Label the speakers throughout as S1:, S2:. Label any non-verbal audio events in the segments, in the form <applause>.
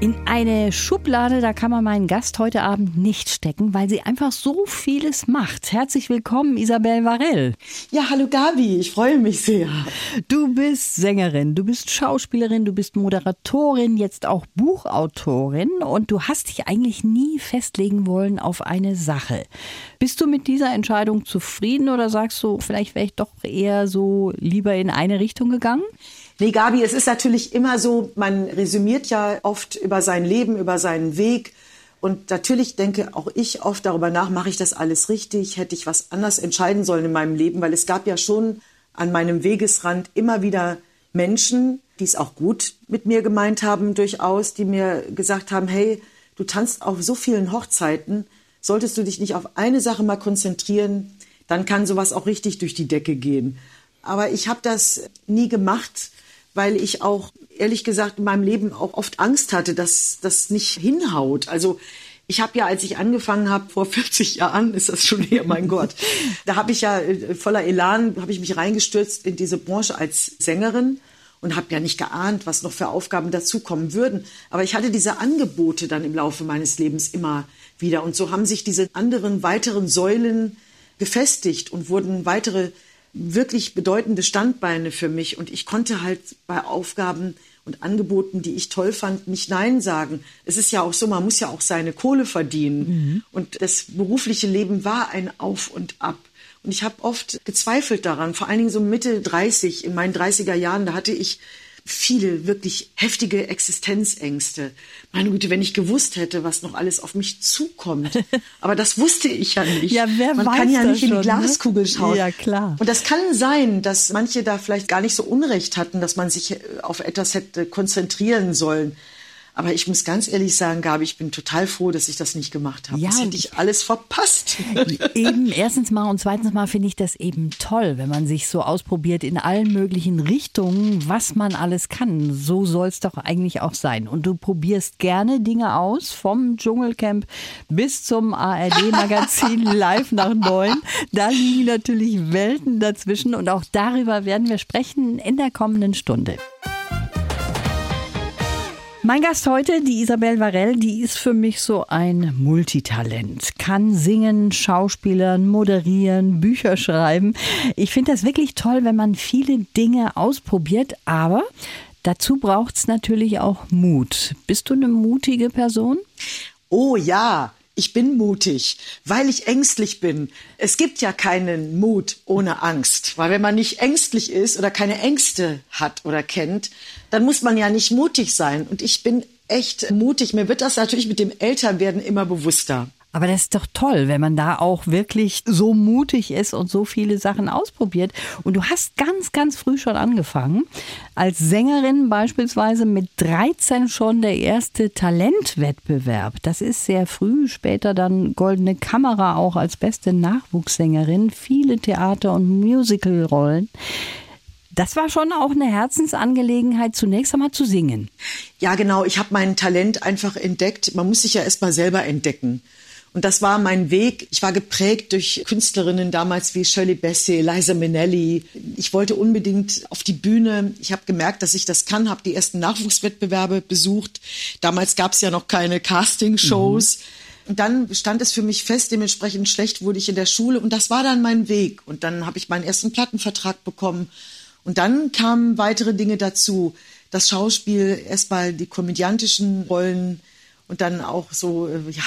S1: In eine Schublade, da kann man meinen Gast heute Abend nicht stecken, weil sie einfach so vieles macht. Herzlich willkommen, Isabel Varell.
S2: Ja, hallo Gabi, ich freue mich sehr.
S1: Du bist Sängerin, du bist Schauspielerin, du bist Moderatorin, jetzt auch Buchautorin und du hast dich eigentlich nie festlegen wollen auf eine Sache. Bist du mit dieser Entscheidung zufrieden oder sagst du, vielleicht wäre ich doch eher so lieber in eine Richtung gegangen?
S2: Nee, Gabi, es ist natürlich immer so, man resümiert ja oft über sein Leben, über seinen Weg. Und natürlich denke auch ich oft darüber nach, mache ich das alles richtig? Hätte ich was anders entscheiden sollen in meinem Leben? Weil es gab ja schon an meinem Wegesrand immer wieder Menschen, die es auch gut mit mir gemeint haben, durchaus, die mir gesagt haben, hey, du tanzt auf so vielen Hochzeiten, solltest du dich nicht auf eine Sache mal konzentrieren, dann kann sowas auch richtig durch die Decke gehen. Aber ich habe das nie gemacht, weil ich auch ehrlich gesagt in meinem Leben auch oft Angst hatte, dass das nicht hinhaut. Also ich habe ja, als ich angefangen habe, vor <laughs> 40 Jahren, ist das schon her, mein Gott, da habe ich ja äh, voller Elan, habe ich mich reingestürzt in diese Branche als Sängerin und habe ja nicht geahnt, was noch für Aufgaben dazukommen würden. Aber ich hatte diese Angebote dann im Laufe meines Lebens immer wieder. Und so haben sich diese anderen weiteren Säulen gefestigt und wurden weitere wirklich bedeutende Standbeine für mich. Und ich konnte halt bei Aufgaben und Angeboten, die ich toll fand, nicht Nein sagen. Es ist ja auch so, man muss ja auch seine Kohle verdienen. Mhm. Und das berufliche Leben war ein Auf und Ab. Und ich habe oft gezweifelt daran, vor allen Dingen so Mitte 30, in meinen 30er Jahren, da hatte ich viele wirklich heftige Existenzängste. Meine Güte, wenn ich gewusst hätte, was noch alles auf mich zukommt. <laughs> Aber das wusste ich ja nicht.
S1: Ja, wer
S2: Man
S1: weiß
S2: kann ja nicht in die
S1: schon, ne?
S2: Glaskugel schauen.
S1: Ja, klar.
S2: Und das kann sein, dass manche da vielleicht gar nicht so Unrecht hatten, dass man sich auf etwas hätte konzentrieren sollen. Aber ich muss ganz ehrlich sagen, Gabi, ich bin total froh, dass ich das nicht gemacht habe.
S1: Ja,
S2: das hätte ich alles verpasst. <laughs>
S1: Eben, erstens mal und zweitens mal finde ich das eben toll, wenn man sich so ausprobiert in allen möglichen Richtungen, was man alles kann. So soll es doch eigentlich auch sein. Und du probierst gerne Dinge aus, vom Dschungelcamp bis zum ARD-Magazin <laughs> live nach neun. Da liegen natürlich Welten dazwischen und auch darüber werden wir sprechen in der kommenden Stunde. Mein Gast heute, die Isabel Varell, die ist für mich so ein Multitalent. Kann singen, schauspielern, moderieren, Bücher schreiben. Ich finde das wirklich toll, wenn man viele Dinge ausprobiert, aber dazu braucht es natürlich auch Mut. Bist du eine mutige Person?
S2: Oh ja, ich bin mutig, weil ich ängstlich bin. Es gibt ja keinen Mut ohne Angst, weil wenn man nicht ängstlich ist oder keine Ängste hat oder kennt, dann muss man ja nicht mutig sein. Und ich bin echt mutig. Mir wird das natürlich mit dem Älterwerden immer bewusster.
S1: Aber das ist doch toll, wenn man da auch wirklich so mutig ist und so viele Sachen ausprobiert. Und du hast ganz, ganz früh schon angefangen. Als Sängerin beispielsweise mit 13 schon der erste Talentwettbewerb. Das ist sehr früh. Später dann Goldene Kamera auch als beste Nachwuchssängerin. Viele Theater- und Musicalrollen. Das war schon auch eine Herzensangelegenheit, zunächst einmal zu singen.
S2: Ja, genau. Ich habe mein Talent einfach entdeckt. Man muss sich ja erst mal selber entdecken. Und das war mein Weg. Ich war geprägt durch Künstlerinnen damals wie Shirley Bassey, Liza Minnelli. Ich wollte unbedingt auf die Bühne. Ich habe gemerkt, dass ich das kann, habe die ersten Nachwuchswettbewerbe besucht. Damals gab es ja noch keine Castingshows. Mhm. Und dann stand es für mich fest, dementsprechend schlecht wurde ich in der Schule. Und das war dann mein Weg. Und dann habe ich meinen ersten Plattenvertrag bekommen. Und dann kamen weitere Dinge dazu. Das Schauspiel, erstmal die komödiantischen Rollen und dann auch so, äh, ja,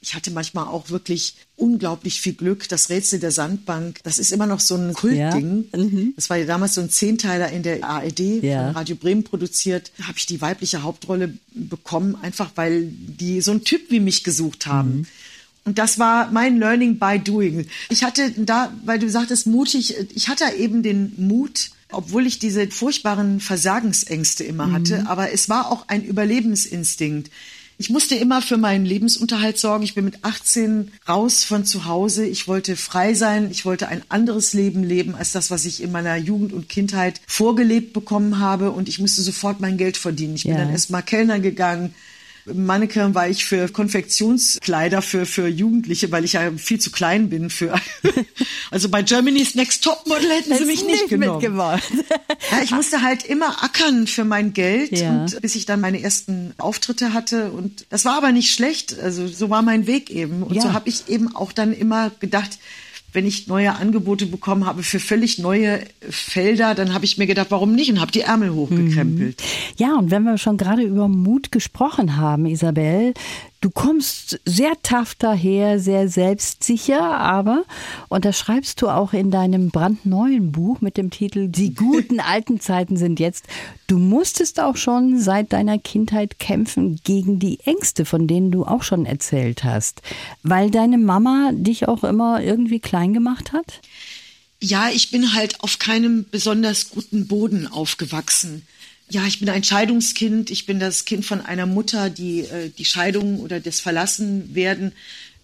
S2: ich hatte manchmal auch wirklich unglaublich viel Glück. Das Rätsel der Sandbank, das ist immer noch so ein Kultding.
S1: Ja. Mhm.
S2: Das war ja damals so ein Zehnteiler in der ARD
S1: Ja.
S2: von Radio Bremen produziert. Da habe ich die weibliche Hauptrolle bekommen, einfach weil die so einen Typ wie mich gesucht haben. Und das war mein Learning by Doing. Ich hatte da, weil du sagtest, mutig, ich hatte eben den Mut, obwohl ich diese furchtbaren Versagensängste immer hatte, aber es war auch ein Überlebensinstinkt. Ich musste immer für meinen Lebensunterhalt sorgen. Ich bin mit 18 raus von zu Hause. Ich wollte frei sein. Ich wollte ein anderes Leben leben als das, was ich in meiner Jugend und Kindheit vorgelebt bekommen habe. Und ich musste sofort mein Geld verdienen. Ich bin
S1: Ja.
S2: dann erst mal Kellner gegangen, Mannequin war ich für Konfektionskleider für, für Jugendliche, weil ich ja viel zu klein bin für. <laughs> also bei Germany's Next Top Model hätten sie mich nicht, nicht genommen. <laughs> ja, ich musste halt immer ackern für mein Geld ja. und bis ich dann meine ersten Auftritte hatte und das war aber nicht schlecht. Also so war mein Weg eben und ja. so habe ich eben auch dann immer gedacht, wenn ich neue Angebote bekommen habe für völlig neue Felder, dann habe ich mir gedacht, warum nicht und habe die Ärmel hochgekrempelt.
S1: Mhm. Ja, und wenn wir schon gerade über Mut gesprochen haben, Isabel, Du kommst sehr tough daher, sehr selbstsicher, aber, und das schreibst du auch in deinem brandneuen Buch mit dem Titel Die <laughs> guten alten Zeiten sind jetzt, du musstest auch schon seit deiner Kindheit kämpfen gegen die Ängste, von denen du auch schon erzählt hast, weil deine Mama dich auch immer irgendwie klein gemacht hat?
S2: Ja, ich bin halt auf keinem besonders guten Boden aufgewachsen. Ja, ich bin ein Scheidungskind. Ich bin das Kind von einer Mutter, die äh, die Scheidung oder das Verlassenwerden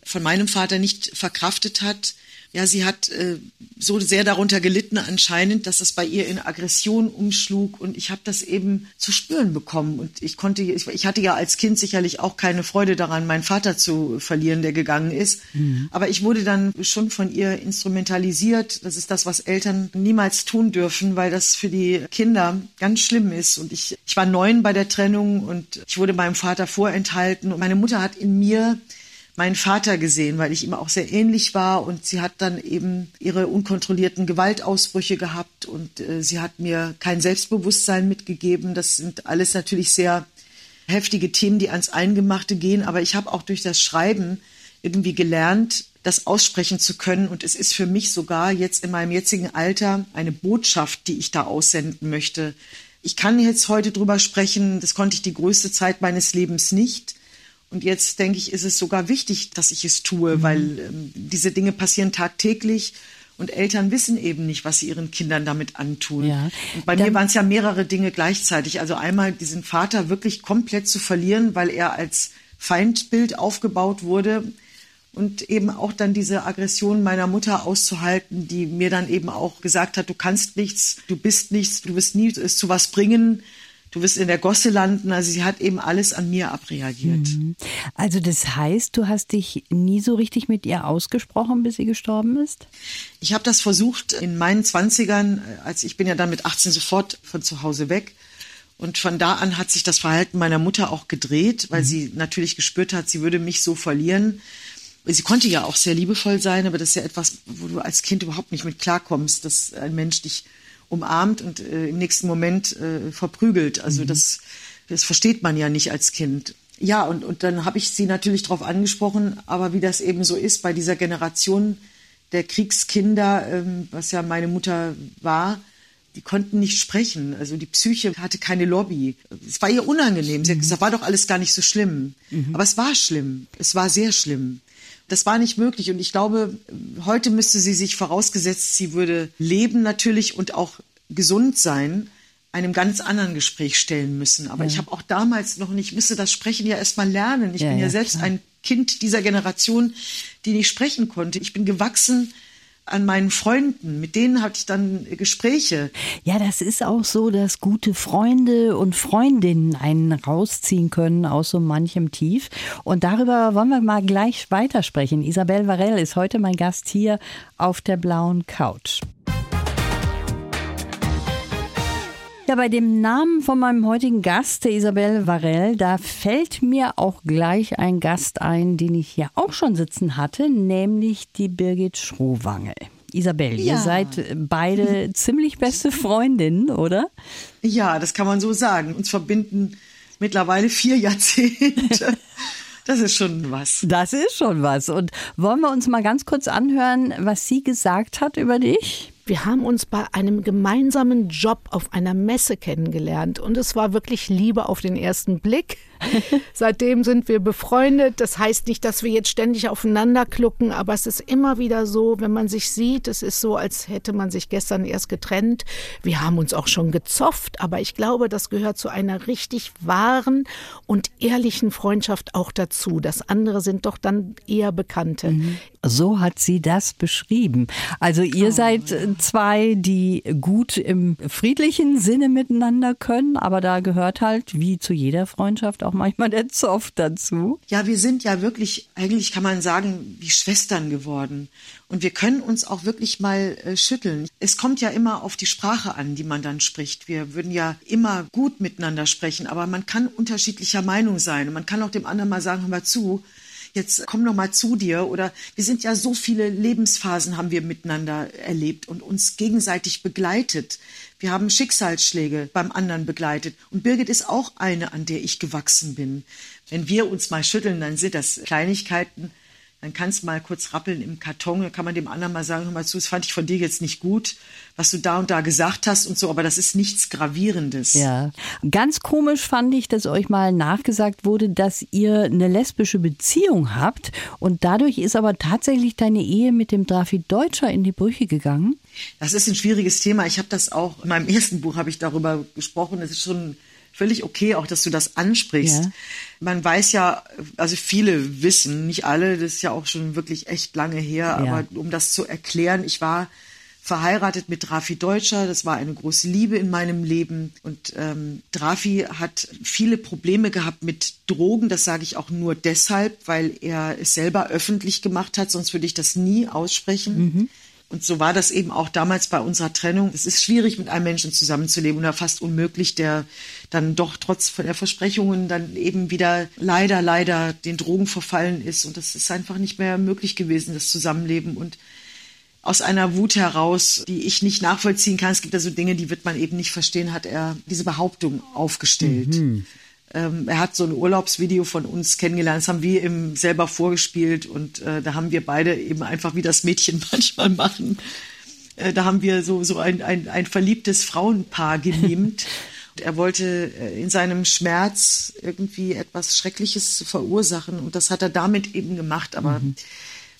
S2: von meinem Vater nicht verkraftet hat ja, sie hat äh, so sehr darunter gelitten anscheinend, dass es bei ihr in Aggression umschlug und ich habe das eben zu spüren bekommen und ich konnte, ich, ich, hatte ja als Kind sicherlich auch keine Freude daran, meinen Vater zu verlieren, der gegangen ist, mhm. aber ich wurde dann schon von ihr instrumentalisiert. Das ist das, was Eltern niemals tun dürfen, weil das für die Kinder ganz schlimm ist und ich, ich war neun bei der Trennung und ich wurde meinem Vater vorenthalten und meine Mutter hat in mir meinen Vater gesehen, weil ich ihm auch sehr ähnlich war und sie hat dann eben ihre unkontrollierten Gewaltausbrüche gehabt und äh, sie hat mir kein Selbstbewusstsein mitgegeben. Das sind alles natürlich sehr heftige Themen, die ans Eingemachte gehen, aber ich habe auch durch das Schreiben irgendwie gelernt, das aussprechen zu können und es ist für mich sogar jetzt in meinem jetzigen Alter eine Botschaft, die ich da aussenden möchte. Ich kann jetzt heute drüber sprechen, das konnte ich die größte Zeit meines Lebens nicht. Und jetzt denke ich, ist es sogar wichtig, dass ich es tue, mhm. weil ähm, diese Dinge passieren tagtäglich. Und Eltern wissen eben nicht, was sie ihren Kindern damit antun. Ja. Und bei Dann, mir waren es ja mehrere Dinge gleichzeitig. Also einmal diesen Vater wirklich komplett zu verlieren, weil er als Feindbild aufgebaut wurde. Und eben auch dann diese Aggression meiner Mutter auszuhalten, die mir dann eben auch gesagt hat, du kannst nichts, du bist nichts, du wirst nie es zu was bringen du wirst in der Gosse landen. Also sie hat eben alles an mir abreagiert. Mhm.
S1: Also das heißt, du hast dich nie so richtig mit ihr ausgesprochen, bis sie gestorben ist?
S2: Ich habe das versucht in meinen Zwanzigern, als ich bin ja dann mit 18 sofort von zu Hause weg. Und von da an hat sich das Verhalten meiner Mutter auch gedreht, weil mhm. sie natürlich gespürt hat, sie würde mich so verlieren. Sie konnte ja auch sehr liebevoll sein, aber das ist ja etwas, wo du als Kind überhaupt nicht mit klarkommst, dass ein Mensch dich umarmt und äh, im nächsten Moment äh, verprügelt. Also mhm. das, das versteht man ja nicht als Kind. Ja, und, und dann habe ich sie natürlich darauf angesprochen, aber wie das eben so ist bei dieser Generation der Kriegskinder, ähm, was ja meine Mutter war, die konnten nicht sprechen. Also die Psyche hatte keine Lobby. Es war ihr unangenehm. Sie hat mhm. gesagt, war doch alles gar nicht so schlimm. Mhm. Aber es war schlimm. Es war sehr schlimm. Das war nicht möglich. Und ich glaube, heute müsste sie sich vorausgesetzt, sie würde leben natürlich und auch gesund sein, einem ganz anderen Gespräch stellen müssen. Aber ja. ich habe auch damals noch nicht, müsste das Sprechen ja erst mal lernen. Ich ja, bin ja, ja selbst klar. ein Kind dieser Generation, die nicht sprechen konnte. Ich bin gewachsen an meinen Freunden. Mit denen hatte ich dann Gespräche.
S1: Ja, das ist auch so, dass gute Freunde und Freundinnen einen rausziehen können aus so manchem Tief. Und darüber wollen wir mal gleich weitersprechen. Isabel Varell ist heute mein Gast hier auf der blauen Couch. Ja, bei dem Namen von meinem heutigen Gast, der Isabel Varell, da fällt mir auch gleich ein Gast ein, den ich hier auch schon sitzen hatte, nämlich die Birgit Schrohwangel. Isabel, ja. ihr seid beide <laughs> ziemlich beste Freundinnen, oder?
S2: Ja, das kann man so sagen. Uns verbinden mittlerweile vier Jahrzehnte. <laughs> Das ist schon was.
S1: Das ist schon was. Und wollen wir uns mal ganz kurz anhören, was sie gesagt hat über dich?
S3: Wir haben uns bei einem gemeinsamen Job auf einer Messe kennengelernt und es war wirklich Liebe auf den ersten Blick. <laughs> Seitdem sind wir befreundet. Das heißt nicht, dass wir jetzt ständig aufeinander klucken, aber es ist immer wieder so, wenn man sich sieht, es ist so, als hätte man sich gestern erst getrennt. Wir haben uns auch schon gezofft, aber ich glaube, das gehört zu einer richtig wahren und ehrlichen Freundschaft auch dazu. Das andere sind doch dann eher Bekannte. Mhm.
S1: So hat sie das beschrieben. Also ihr oh, seid ja. zwei, die gut im friedlichen Sinne miteinander können, aber da gehört halt wie zu jeder Freundschaft auch manchmal der Zoff dazu.
S2: Ja, wir sind ja wirklich, eigentlich kann man sagen, wie Schwestern geworden. Und wir können uns auch wirklich mal äh, schütteln. Es kommt ja immer auf die Sprache an, die man dann spricht. Wir würden ja immer gut miteinander sprechen, aber man kann unterschiedlicher Meinung sein. Und man kann auch dem anderen mal sagen, hör mal zu, jetzt komm noch mal zu dir oder wir sind ja so viele Lebensphasen haben wir miteinander erlebt und uns gegenseitig begleitet. Wir haben Schicksalsschläge beim anderen begleitet und Birgit ist auch eine, an der ich gewachsen bin. Wenn wir uns mal schütteln, dann sind das Kleinigkeiten, dann kannst du mal kurz rappeln im Karton, dann kann man dem anderen mal sagen, hör mal zu, das fand ich von dir jetzt nicht gut, was du da und da gesagt hast und so, aber das ist nichts Gravierendes.
S1: Ja. Ganz komisch fand ich, dass euch mal nachgesagt wurde, dass ihr eine lesbische Beziehung habt und dadurch ist aber tatsächlich deine Ehe mit dem Drafi Deutscher in die Brüche gegangen.
S2: Das ist ein schwieriges Thema. Ich habe das auch, in meinem ersten Buch habe ich darüber gesprochen. Es ist schon völlig okay, auch dass du das ansprichst.
S1: Ja.
S2: Man weiß ja, also viele wissen, nicht alle, das ist ja auch schon wirklich echt lange her,
S1: Ja.
S2: aber um das zu erklären, ich war verheiratet mit Drafi Deutscher, das war eine große Liebe in meinem Leben und ähm, Drafi hat viele Probleme gehabt mit Drogen, das sage ich auch nur deshalb, weil er es selber öffentlich gemacht hat, sonst würde ich das nie aussprechen. Und so war das eben auch damals bei unserer Trennung. Es ist schwierig, mit einem Menschen zusammenzuleben oder fast unmöglich, der dann doch trotz der Versprechungen dann eben wieder leider, leider den Drogen verfallen ist. Und das ist einfach nicht mehr möglich gewesen, das Zusammenleben. Und aus einer Wut heraus, die ich nicht nachvollziehen kann, es gibt ja so Dinge, die wird man eben nicht verstehen, hat er diese Behauptung aufgestellt. Ähm, er hat so ein Urlaubsvideo von uns kennengelernt, das haben wir ihm selber vorgespielt und äh, da haben wir beide eben einfach wie das Mädchen <laughs> manchmal machen. Äh, da haben wir so, so ein, ein, ein verliebtes Frauenpaar gemimt. Und <laughs> Er wollte äh, in seinem Schmerz irgendwie etwas Schreckliches verursachen und das hat er damit eben gemacht, aber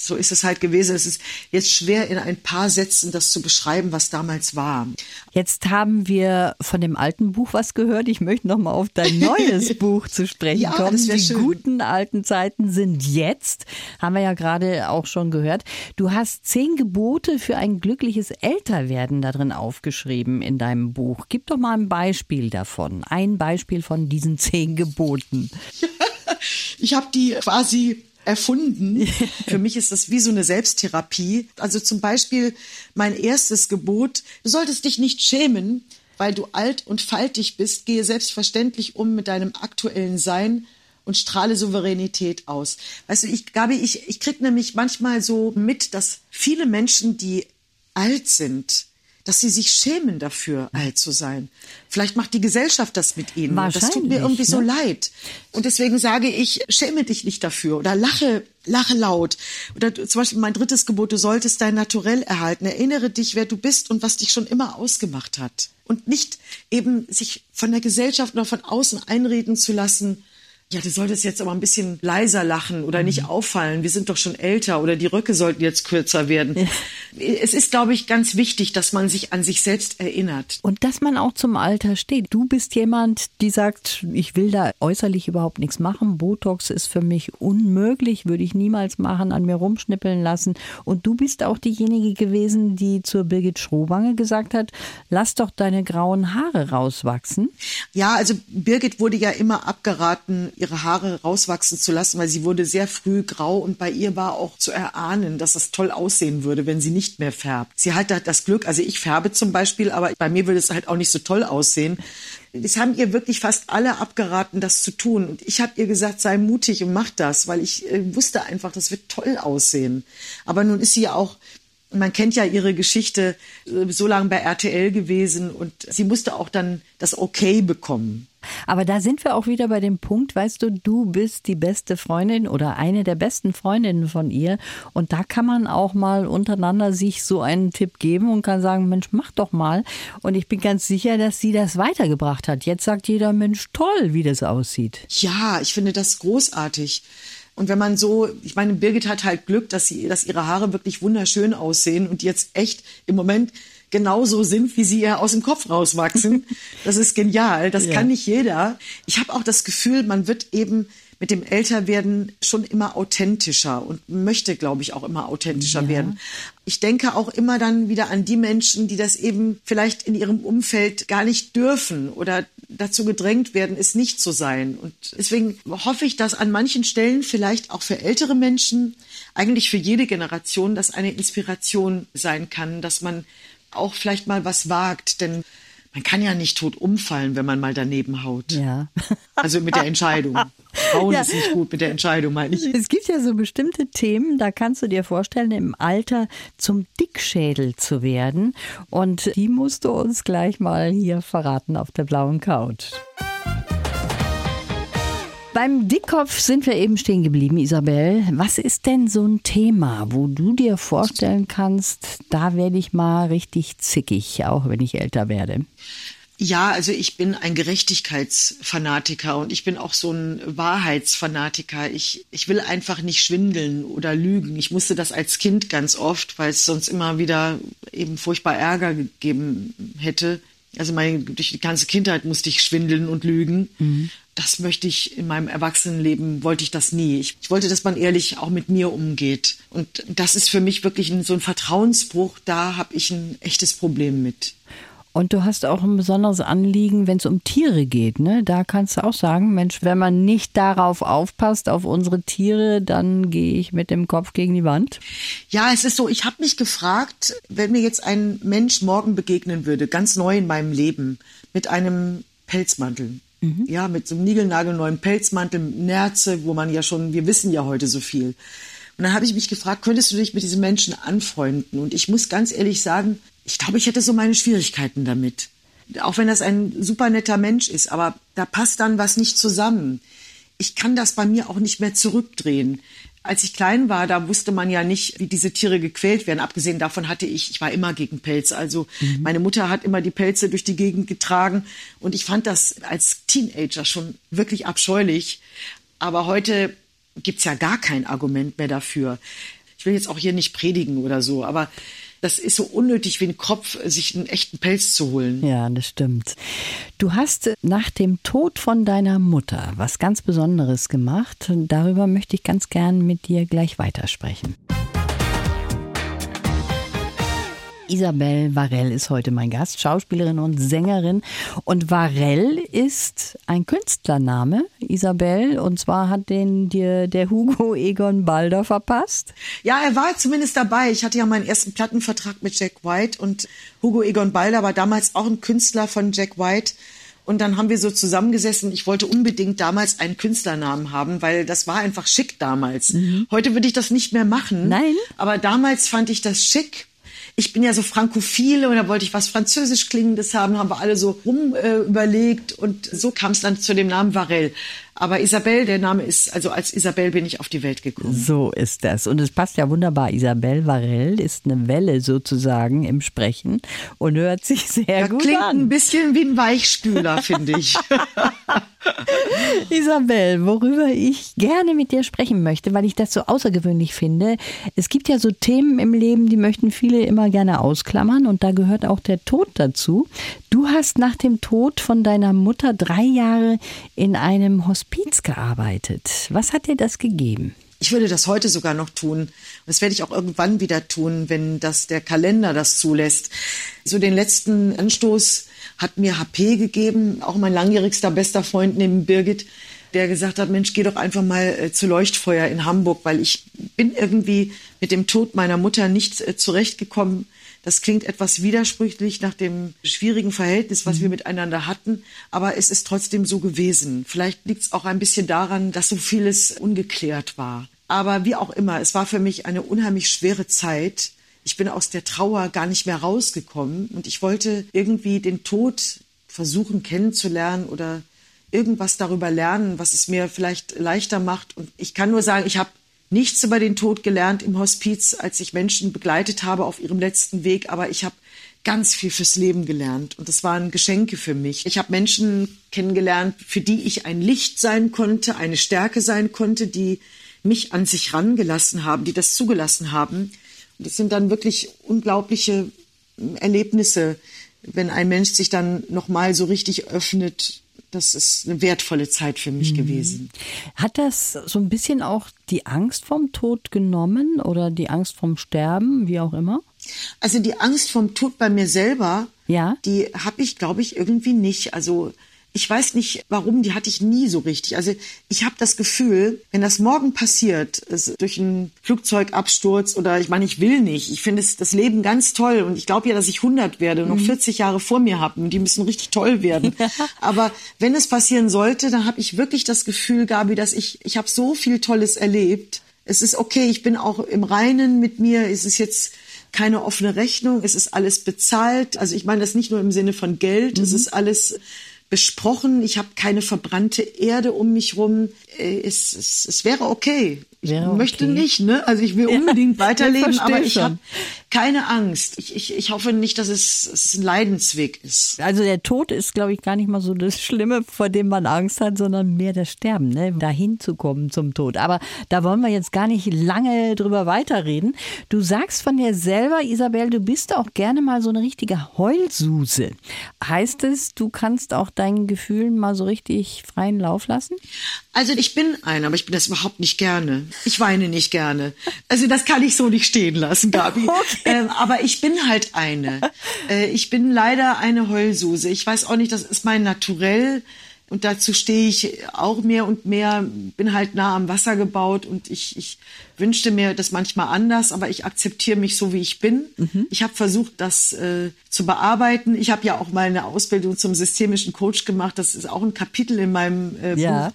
S2: so ist es halt gewesen. Es ist jetzt schwer in ein paar Sätzen das zu beschreiben, was damals war.
S1: Jetzt haben wir von dem alten Buch was gehört. Ich möchte noch mal auf dein neues <laughs> Buch zu sprechen
S2: Ja,
S1: kommen. Die
S2: schön.
S1: guten alten Zeiten sind jetzt. Haben wir ja gerade auch schon gehört. Du hast zehn Gebote für ein glückliches Älterwerden darin aufgeschrieben in deinem Buch. Gib doch mal ein Beispiel davon. Ein Beispiel von diesen zehn Geboten. <laughs>
S2: Ich habe die quasi erfunden. Für mich ist das wie so eine Selbsttherapie. Also zum Beispiel mein erstes Gebot, du solltest dich nicht schämen, weil du alt und faltig bist, gehe selbstverständlich um mit deinem aktuellen Sein und strahle Souveränität aus. Weißt du, ich glaube, ich, ich krieg nämlich manchmal so mit, dass viele Menschen, die alt sind, dass sie sich schämen dafür, alt zu sein. Vielleicht macht die Gesellschaft das mit ihnen. Und Das tut mir irgendwie so
S1: ne?
S2: leid. Und deswegen sage ich, schäme dich nicht dafür oder lache, lache laut. Oder zum Beispiel mein drittes Gebot, du solltest dein Naturell erhalten. Erinnere dich, wer du bist und was dich schon immer ausgemacht hat. Und nicht eben sich von der Gesellschaft oder von außen einreden zu lassen, ja, du solltest jetzt aber ein bisschen leiser lachen oder nicht auffallen. Wir sind doch schon älter oder die Röcke sollten jetzt kürzer werden. Es ist, glaube ich, ganz wichtig, dass man sich an sich selbst erinnert.
S1: Und dass man auch zum Alter steht. Du bist jemand, die sagt, ich will da äußerlich überhaupt nichts machen. Botox ist für mich unmöglich, würde ich niemals machen, an mir rumschnippeln lassen. Und du bist auch diejenige gewesen, die zur Birgit Schrowange gesagt hat, lass doch deine grauen Haare rauswachsen.
S2: Ja, also Birgit wurde ja immer abgeraten, ihre Haare rauswachsen zu lassen, weil sie wurde sehr früh grau und bei ihr war auch zu erahnen, dass das toll aussehen würde, wenn sie nicht mehr färbt. Sie hat da das Glück, also ich färbe zum Beispiel, aber bei mir würde es halt auch nicht so toll aussehen. Es haben ihr wirklich fast alle abgeraten, das zu tun. Und ich habe ihr gesagt, sei mutig und mach das, weil ich äh, wusste einfach, das wird toll aussehen. Aber nun ist sie ja auch man kennt ja ihre Geschichte äh, so lange bei RTL gewesen und sie musste auch dann das Okay bekommen.
S1: Aber da sind wir auch wieder bei dem Punkt, weißt du, du bist die beste Freundin oder eine der besten Freundinnen von ihr. Und da kann man auch mal untereinander sich so einen Tipp geben und kann sagen, Mensch, mach doch mal. Und ich bin ganz sicher, dass sie das weitergebracht hat. Jetzt sagt jeder, Mensch, toll, wie das aussieht.
S2: Ja, ich finde das großartig. Und wenn man so, ich meine, Birgit hat halt Glück, dass sie, dass ihre Haare wirklich wunderschön aussehen und jetzt echt im Moment genauso sind, wie sie ihr aus dem Kopf rauswachsen. <laughs> Das ist genial. Das
S1: Ja.
S2: kann nicht jeder. Ich habe auch das Gefühl, man wird eben mit dem Älterwerden schon immer authentischer und möchte, glaube ich, auch immer authentischer ja. werden. Ich denke auch immer dann wieder an die Menschen, die das eben vielleicht in ihrem Umfeld gar nicht dürfen oder dazu gedrängt werden, es nicht zu sein. Und deswegen hoffe ich, dass an manchen Stellen vielleicht auch für ältere Menschen, eigentlich für jede Generation, das eine Inspiration sein kann, dass man auch vielleicht mal was wagt. Denn man kann ja nicht tot umfallen, wenn man mal daneben haut.
S1: Ja. <laughs>
S2: Also mit der Entscheidung. Hauen ja. ist nicht gut mit der Entscheidung, meine ich.
S1: Es gibt ja so bestimmte Themen, da kannst du dir vorstellen, im Alter zum Dickschädel zu werden. Und die musst du uns gleich mal hier verraten auf der blauen Couch. Beim Dickkopf sind wir eben stehen geblieben, Isabel. Was ist denn so ein Thema, wo du dir vorstellen kannst, da werde ich mal richtig zickig, auch wenn ich älter werde?
S2: Ja, also ich bin ein Gerechtigkeitsfanatiker und ich bin auch so ein Wahrheitsfanatiker. Ich, ich will einfach nicht schwindeln oder lügen. Ich musste das als Kind ganz oft, weil es sonst immer wieder eben furchtbar Ärger gegeben hätte. Also meine, durch die ganze Kindheit musste ich schwindeln und lügen. Mhm das möchte ich in meinem Erwachsenenleben, wollte ich das nie. Ich, ich, wollte, dass man ehrlich auch mit mir umgeht. Und das ist für mich wirklich ein, so ein Vertrauensbruch, da habe ich ein echtes Problem mit.
S1: Und du hast auch ein besonderes Anliegen, wenn es um Tiere geht. Ne? Da kannst du auch sagen, Mensch, wenn man nicht darauf aufpasst, auf unsere Tiere, dann gehe ich mit dem Kopf gegen die Wand.
S2: Ja, es ist so, ich habe mich gefragt, wenn mir jetzt ein Mensch morgen begegnen würde, ganz neu in meinem Leben, mit einem Pelzmantel, Mhm. Ja, mit so einem niegelnagelneuen Pelzmantel, Nerze, wo man ja schon, wir wissen ja heute so viel. Und dann habe ich mich gefragt, könntest du dich mit diesem Menschen anfreunden? Und ich muss ganz ehrlich sagen, ich glaube, ich hätte so meine Schwierigkeiten damit. Auch wenn das ein super netter Mensch ist, aber da passt dann was nicht zusammen. Ich kann das bei mir auch nicht mehr zurückdrehen als ich klein war, da wusste man ja nicht, wie diese Tiere gequält werden. Abgesehen davon hatte ich, ich war immer gegen Pelz. Also mhm. meine Mutter hat immer die Pelze durch die Gegend getragen und ich fand das als Teenager schon wirklich abscheulich. Aber heute gibt's ja gar kein Argument mehr dafür. Ich will jetzt auch hier nicht predigen oder so, aber das ist so unnötig wie ein Kopf, sich einen echten Pelz zu holen.
S1: Ja, das stimmt. Du hast nach dem Tod von deiner Mutter was ganz Besonderes gemacht. Darüber möchte ich ganz gern mit dir gleich weitersprechen. Isabel Varell ist heute mein Gast, Schauspielerin und Sängerin. Und Varell ist ein Künstlername, Isabel. Und zwar hat den dir der Hugo Egon Balder verpasst.
S2: Ja, er war zumindest dabei. Ich hatte ja meinen ersten Plattenvertrag mit Jack White und Hugo Egon Balder war damals auch ein Künstler von Jack White. Und dann haben wir so zusammengesessen. Ich wollte unbedingt damals einen Künstlernamen haben, weil das war einfach schick damals. Mhm. Heute würde ich das nicht mehr machen.
S1: Nein.
S2: Aber damals fand ich das schick ich bin ja so frankophile und da wollte ich was Französisch klingendes haben, haben wir alle so rum äh, überlegt und so kam es dann zu dem Namen Varel. Aber Isabel, der Name ist, also als Isabel bin ich auf die Welt gekommen.
S1: So ist das. Und es passt ja wunderbar. Isabel Varel ist eine Welle sozusagen im Sprechen und hört sich sehr ja, gut
S2: klingt
S1: an.
S2: Klingt ein bisschen wie ein Weichspüler, finde ich. <laughs>
S1: Isabel, worüber ich gerne mit dir sprechen möchte, weil ich das so außergewöhnlich finde. Es gibt ja so Themen im Leben, die möchten viele immer gerne ausklammern und da gehört auch der Tod dazu. Du hast nach dem Tod von deiner Mutter drei Jahre in einem Hospiz gearbeitet. Was hat dir das gegeben?
S2: Ich würde das heute sogar noch tun. Das werde ich auch irgendwann wieder tun, wenn das der Kalender das zulässt. So den letzten Anstoß hat mir HP gegeben, auch mein langjährigster bester Freund neben Birgit, der gesagt hat, Mensch, geh doch einfach mal äh, zu Leuchtfeuer in Hamburg, weil ich bin irgendwie mit dem Tod meiner Mutter nicht äh, zurechtgekommen. Das klingt etwas widersprüchlich nach dem schwierigen Verhältnis, was wir mhm. miteinander hatten, aber es ist trotzdem so gewesen. Vielleicht liegt es auch ein bisschen daran, dass so vieles ungeklärt war. Aber wie auch immer, es war für mich eine unheimlich schwere Zeit ich bin aus der Trauer gar nicht mehr rausgekommen und ich wollte irgendwie den Tod versuchen kennenzulernen oder irgendwas darüber lernen, was es mir vielleicht leichter macht. Und ich kann nur sagen, ich habe nichts über den Tod gelernt im Hospiz, als ich Menschen begleitet habe auf ihrem letzten Weg, aber ich habe ganz viel fürs Leben gelernt und das waren Geschenke für mich. Ich habe Menschen kennengelernt, für die ich ein Licht sein konnte, eine Stärke sein konnte, die mich an sich rangelassen haben, die das zugelassen haben. Das sind dann wirklich unglaubliche Erlebnisse, wenn ein Mensch sich dann nochmal so richtig öffnet das ist eine wertvolle Zeit für mich mhm. gewesen.
S1: Hat das so ein bisschen auch die Angst vom Tod genommen oder die Angst vom Sterben, wie auch immer?
S2: Also die Angst vom Tod bei mir selber, ja. die habe ich, glaube ich, irgendwie nicht. Also ich weiß nicht warum, die hatte ich nie so richtig. Also ich habe das Gefühl, wenn das morgen passiert, durch einen Flugzeugabsturz oder ich meine, ich will nicht. Ich finde das Leben ganz toll und ich glaube ja, dass ich 100 werde und noch 40 mhm. Jahre vor mir habe und die müssen richtig toll werden. <laughs> Aber wenn es passieren sollte, dann habe ich wirklich das Gefühl, Gabi, dass ich, ich habe so viel Tolles erlebt. Es ist okay, ich bin auch im Reinen mit mir. Es ist jetzt keine offene Rechnung, es ist alles bezahlt. Also ich meine das nicht nur im Sinne von Geld, mhm. es ist alles besprochen. Ich habe keine verbrannte Erde um mich rum. Äh, es, es, es wäre okay. Ich möchte okay. nicht, ne? Also ich will <laughs> unbedingt ja, weiterleben, aber ich habe keine Angst. Ich, ich, ich hoffe nicht, dass es, es ein Leidensweg ist.
S1: Also der Tod ist, glaube ich, gar nicht mal so das Schlimme, vor dem man Angst hat, sondern mehr das Sterben, ne? dahin zu kommen zum Tod. Aber da wollen wir jetzt gar nicht lange drüber weiterreden. Du sagst von dir selber, Isabel, du bist auch gerne mal so eine richtige Heulsuse. Heißt es, du kannst auch deinen Gefühlen mal so richtig freien Lauf lassen?
S2: Also ich bin einer, aber ich bin das überhaupt nicht gerne. Ich weine nicht gerne. Also das kann ich so nicht stehen lassen, Gabi. <laughs> Okay. Ähm, aber ich bin halt eine. Äh, ich bin leider eine Heulsuse. Ich weiß auch nicht, das ist mein Naturell. Und dazu stehe ich auch mehr und mehr, bin halt nah am Wasser gebaut und ich, ich wünschte mir das manchmal anders, aber ich akzeptiere mich so, wie ich bin. Mhm. Ich habe versucht, das äh, zu bearbeiten. Ich habe ja auch mal eine Ausbildung zum systemischen Coach gemacht. Das ist auch ein Kapitel in meinem äh, ja. Buch.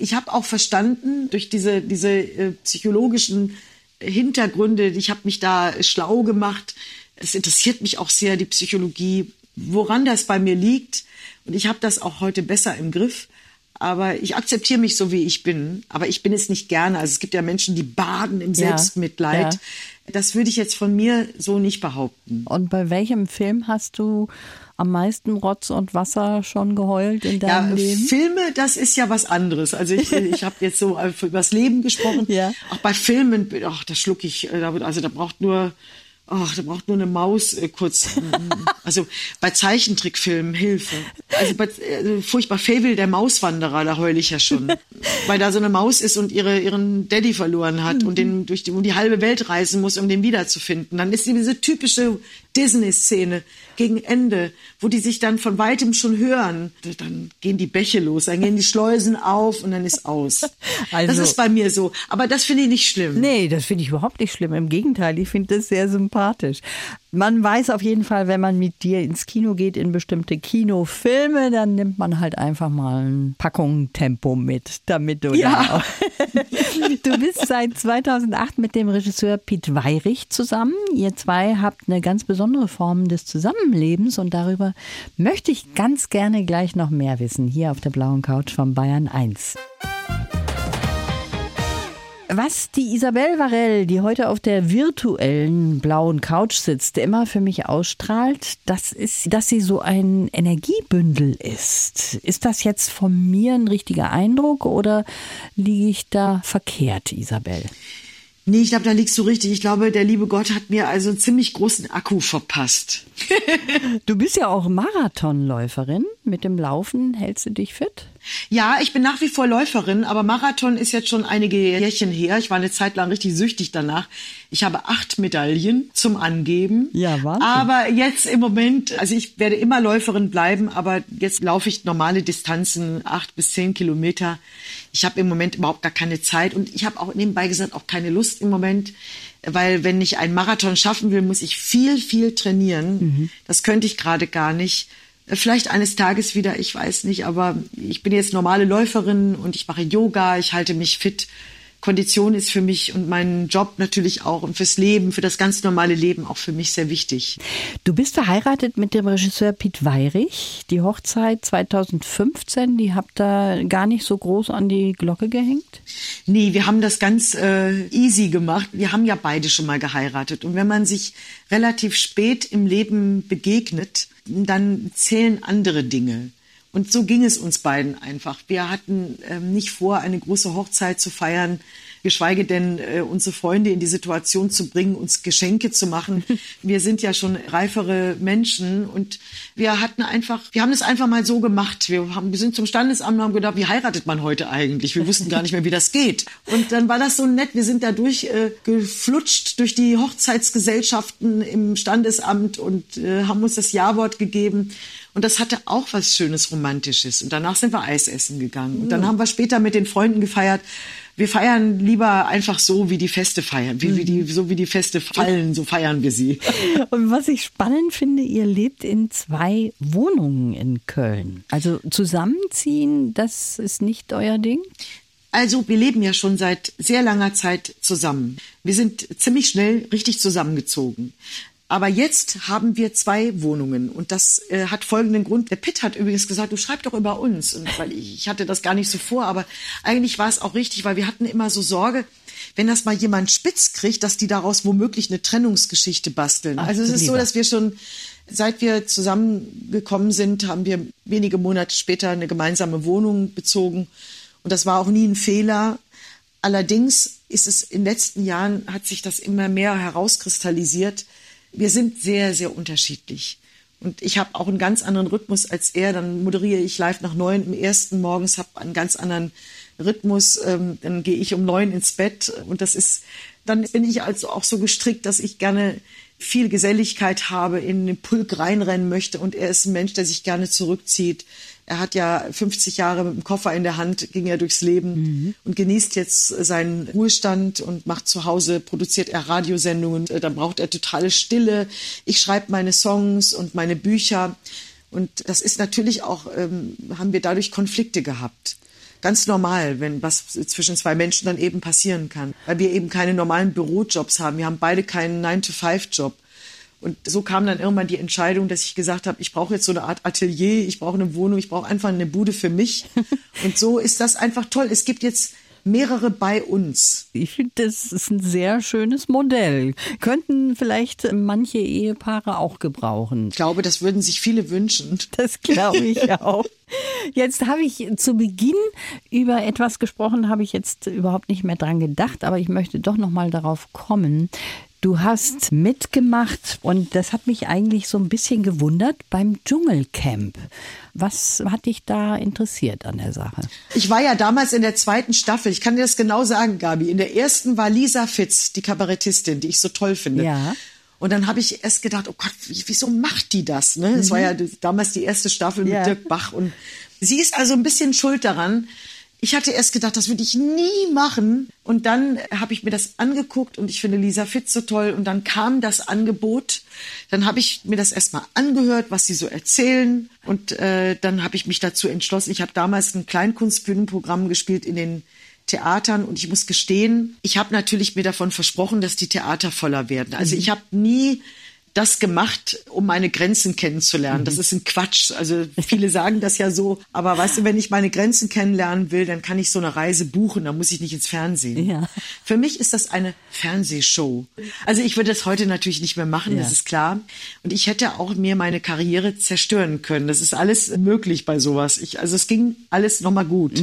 S2: Ich habe auch verstanden durch diese, diese äh, psychologischen Hintergründe, ich habe mich da schlau gemacht. Es interessiert mich auch sehr, die Psychologie, woran das bei mir liegt. Und ich habe das auch heute besser im Griff. Aber ich akzeptiere mich so, wie ich bin. Aber ich bin es nicht gerne. Also es gibt ja Menschen, die baden im Selbstmitleid. Ja. Das würde ich jetzt von mir so nicht behaupten.
S1: Und bei welchem Film hast du am meisten Rotz und Wasser schon geheult in deinem ja, Leben?
S2: Filme, das ist ja was anderes. Also ich, <laughs> ich habe jetzt so über das Leben gesprochen. Ja. Auch bei Filmen, ach, da schluck ich, äh, also da braucht nur Ach, da braucht nur eine Maus äh, kurz. <laughs> also bei Zeichentrickfilmen Hilfe. Also bei äh, furchtbar Fable der Mauswanderer, da heule ich ja schon. <laughs> Weil da so eine Maus ist und ihre, ihren Daddy verloren hat mhm. und den durch die, um die halbe Welt reisen muss, um den wiederzufinden. Dann ist diese typische Disney-Szene gegen Ende, wo die sich dann von weitem schon hören. Dann gehen die Bäche los, dann gehen die Schleusen auf und dann ist aus. <laughs> Also, das ist bei mir so. Aber das finde ich nicht schlimm.
S1: Nee, das finde ich überhaupt nicht schlimm. Im Gegenteil, ich finde das sehr sympathisch. Man weiß auf jeden Fall, wenn man mit dir ins Kino geht, in bestimmte Kinofilme, dann nimmt man halt einfach mal eine Packung Tempo mit, damit du ja. <laughs> <laughs> Du bist seit 2008 mit dem Regisseur Piet Weirich zusammen. Ihr zwei habt eine ganz besondere Form des Zusammenlebens und darüber möchte ich ganz gerne gleich noch mehr wissen, hier auf der blauen Couch von Bayern 1. Was die Isabel Varell, die heute auf der virtuellen blauen Couch sitzt, immer für mich ausstrahlt, das ist, dass sie so ein Energiebündel ist. Ist das jetzt von mir ein richtiger Eindruck oder liege ich da verkehrt, Isabel?
S2: Nee, ich glaube, da liegst du richtig. Ich glaube, der liebe Gott hat mir also einen ziemlich großen Akku verpasst. <laughs>
S1: du bist ja auch Marathonläuferin. Mit dem Laufen hältst du dich fit?
S2: Ja, ich bin nach wie vor Läuferin, aber Marathon ist jetzt schon einige Jährchen her. Ich war eine Zeit lang richtig süchtig danach. Ich habe acht Medaillen zum Angeben.
S1: Ja, Wahnsinn.
S2: Aber jetzt im Moment, also ich werde immer Läuferin bleiben, aber jetzt laufe ich normale Distanzen, acht bis zehn Kilometer. Ich habe im Moment überhaupt gar keine Zeit und ich habe auch nebenbei gesagt auch keine Lust im Moment weil wenn ich einen Marathon schaffen will, muss ich viel, viel trainieren. Mhm. Das könnte ich gerade gar nicht. Vielleicht eines Tages wieder, ich weiß nicht, aber ich bin jetzt normale Läuferin und ich mache Yoga, ich halte mich fit. Kondition ist für mich und mein Job natürlich auch und fürs Leben, für das ganz normale Leben auch für mich sehr wichtig.
S1: Du bist verheiratet mit dem Regisseur Piet Weirich. Die Hochzeit 2015, die habt ihr gar nicht so groß an die Glocke gehängt?
S2: Nee, wir haben das ganz äh, easy gemacht. Wir haben ja beide schon mal geheiratet. Und wenn man sich relativ spät im Leben begegnet, dann zählen andere Dinge. Und so ging es uns beiden einfach. Wir hatten ähm, nicht vor, eine große Hochzeit zu feiern. Geschweige denn äh, unsere Freunde in die Situation zu bringen, uns Geschenke zu machen. <laughs> Wir sind ja schon reifere Menschen und wir hatten einfach, wir haben es einfach mal so gemacht. Wir, haben, wir sind zum Standesamt und haben gedacht, wie heiratet man heute eigentlich? Wir wussten gar nicht mehr, wie das geht. Und dann war das so nett. Wir sind da durch äh, geflutscht durch die Hochzeitsgesellschaften im Standesamt und äh, haben uns das Ja-Wort gegeben. Und das hatte auch was Schönes, Romantisches. Und danach sind wir Eis essen gegangen. Und dann haben wir später mit den Freunden gefeiert. Wir feiern lieber einfach so, wie die Feste feiern. Wie, wie die, so wie die Feste fallen, so feiern wir sie. <laughs>
S1: Und was ich spannend finde, ihr lebt in zwei Wohnungen in Köln. Also zusammenziehen, das ist nicht euer Ding?
S2: Also wir leben ja schon seit sehr langer Zeit zusammen. Wir sind ziemlich schnell richtig zusammengezogen. Aber jetzt haben wir zwei Wohnungen und das äh, hat folgenden Grund. Der Pitt hat übrigens gesagt, du schreib doch über uns. Und weil ich, ich hatte das gar nicht so vor, aber eigentlich war es auch richtig, weil wir hatten immer so Sorge, wenn das mal jemand spitz kriegt, dass die daraus womöglich eine Trennungsgeschichte basteln.
S1: Ach,
S2: also es ist
S1: lieber.
S2: so, dass wir schon seit wir zusammengekommen sind, haben wir wenige Monate später eine gemeinsame Wohnung bezogen und das war auch nie ein Fehler. Allerdings ist es in den letzten Jahren hat sich das immer mehr herauskristallisiert. Wir sind sehr, sehr unterschiedlich. Und ich habe auch einen ganz anderen Rhythmus als er. Dann moderiere ich live nach neun im ersten morgens, habe einen ganz anderen Rhythmus. Ähm, dann gehe ich um neun ins Bett. Und das ist, dann bin ich also auch so gestrickt, dass ich gerne viel Geselligkeit habe, in den Pulk reinrennen möchte. Und er ist ein Mensch, der sich gerne zurückzieht. Er hat ja 50 Jahre mit dem Koffer in der Hand, ging er durchs Leben und genießt jetzt seinen Ruhestand und macht zu Hause, produziert er Radiosendungen. Äh, Dann braucht er totale Stille. Ich schreibe meine Songs und meine Bücher. Und das ist natürlich auch, ähm, haben wir dadurch Konflikte gehabt. Ganz normal, wenn was zwischen zwei Menschen dann eben passieren kann. Weil wir eben keine normalen Bürojobs haben. Wir haben beide keinen 9-to-5-Job. Und so kam dann irgendwann die Entscheidung, dass ich gesagt habe, ich brauche jetzt so eine Art Atelier, ich brauche eine Wohnung, ich brauche einfach eine Bude für mich. <laughs> Und so ist das einfach toll. Es gibt jetzt mehrere bei uns.
S1: Ich finde, das ist ein sehr schönes Modell. Könnten vielleicht manche Ehepaare auch gebrauchen.
S2: Ich glaube, das würden sich viele wünschen. <laughs>
S1: Das glaube ich auch. Jetzt habe ich zu Beginn über etwas gesprochen, habe ich jetzt überhaupt nicht mehr dran gedacht, aber ich möchte doch noch mal darauf kommen. Du hast mitgemacht und das hat mich eigentlich so ein bisschen gewundert beim Dschungelcamp. Was hat dich da interessiert an der Sache?
S2: Ich war ja damals in der zweiten Staffel. Ich kann dir das genau sagen, Gabi. In der ersten war Lisa Fitz, die Kabarettistin, die ich so toll finde.
S1: Ja.
S2: Und dann habe ich erst gedacht, oh Gott, wie- wieso macht die das? Ne? Das war ja die- damals die erste Staffel mit
S1: Ja.
S2: Dirk Bach. Und sie ist also ein bisschen schuld daran. Ich hatte erst gedacht, das würde ich nie machen. Und dann habe ich mir das angeguckt und ich finde Lisa Fitz so toll. Und dann kam das Angebot. Dann habe ich mir das erstmal angehört, was sie so erzählen. Und äh, dann habe ich mich dazu entschlossen. Ich habe damals ein Kleinkunstbühnenprogramm gespielt in den Theatern und ich muss gestehen, ich habe natürlich mir davon versprochen, dass die Theater voller werden. Also ich habe nie das gemacht, um meine Grenzen kennenzulernen. Das ist ein Quatsch. Also viele sagen das ja so, aber weißt du, wenn ich meine Grenzen kennenlernen will, dann kann ich so eine Reise buchen, dann muss ich nicht ins Fernsehen.
S1: Ja.
S2: Für mich ist das eine Fernsehshow. Also ich würde das heute natürlich nicht mehr machen,
S1: Ja.
S2: das ist klar. Und ich hätte auch mir meine Karriere zerstören können. Das ist alles möglich bei sowas. Ich, also es ging alles nochmal gut.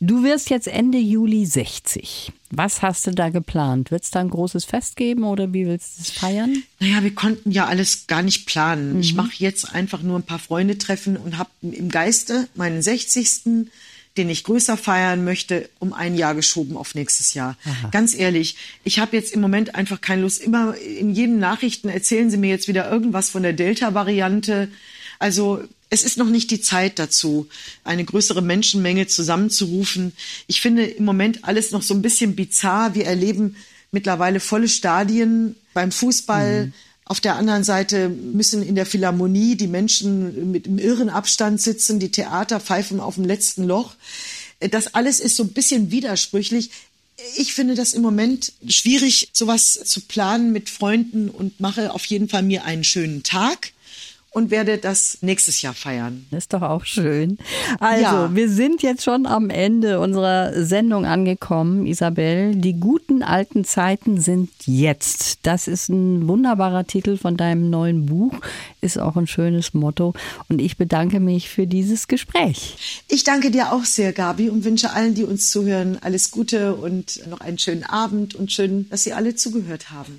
S1: Du wirst jetzt Ende Juli 60. Was hast du da geplant? Wird es da ein großes Fest geben oder wie willst du es feiern?
S2: Naja, wir konnten ja alles gar nicht planen. Ich mache jetzt einfach nur ein paar Freunde treffen und habe im Geiste meinen 60. den ich größer feiern möchte, um ein Jahr geschoben auf nächstes Jahr. Ganz ehrlich, ich habe jetzt im Moment einfach keine Lust. Immer in jeden Nachrichten erzählen sie mir jetzt wieder irgendwas von der Delta-Variante. Also es ist noch nicht die Zeit dazu, eine größere Menschenmenge zusammenzurufen. Ich finde im Moment alles noch so ein bisschen bizarr. Wir erleben mittlerweile volle Stadien beim Fußball. Auf der anderen Seite müssen in der Philharmonie die Menschen mit einem irren Abstand sitzen, die Theater pfeifen auf dem letzten Loch. Das alles ist so ein bisschen widersprüchlich. Ich finde das im Moment schwierig, sowas zu planen mit Freunden und mache auf jeden Fall mir einen schönen Tag und werde das nächstes Jahr feiern.
S1: Ist doch auch schön. Also,
S2: Ja.
S1: wir sind jetzt schon am Ende unserer Sendung angekommen, Isabel. Die guten alten Zeiten sind jetzt. Das ist ein wunderbarer Titel von deinem neuen Buch, ist auch ein schönes Motto. Und ich bedanke mich für dieses Gespräch.
S2: Ich danke dir auch sehr, Gabi, und wünsche allen, die uns zuhören, alles Gute und noch einen schönen Abend und schön, dass Sie alle zugehört haben.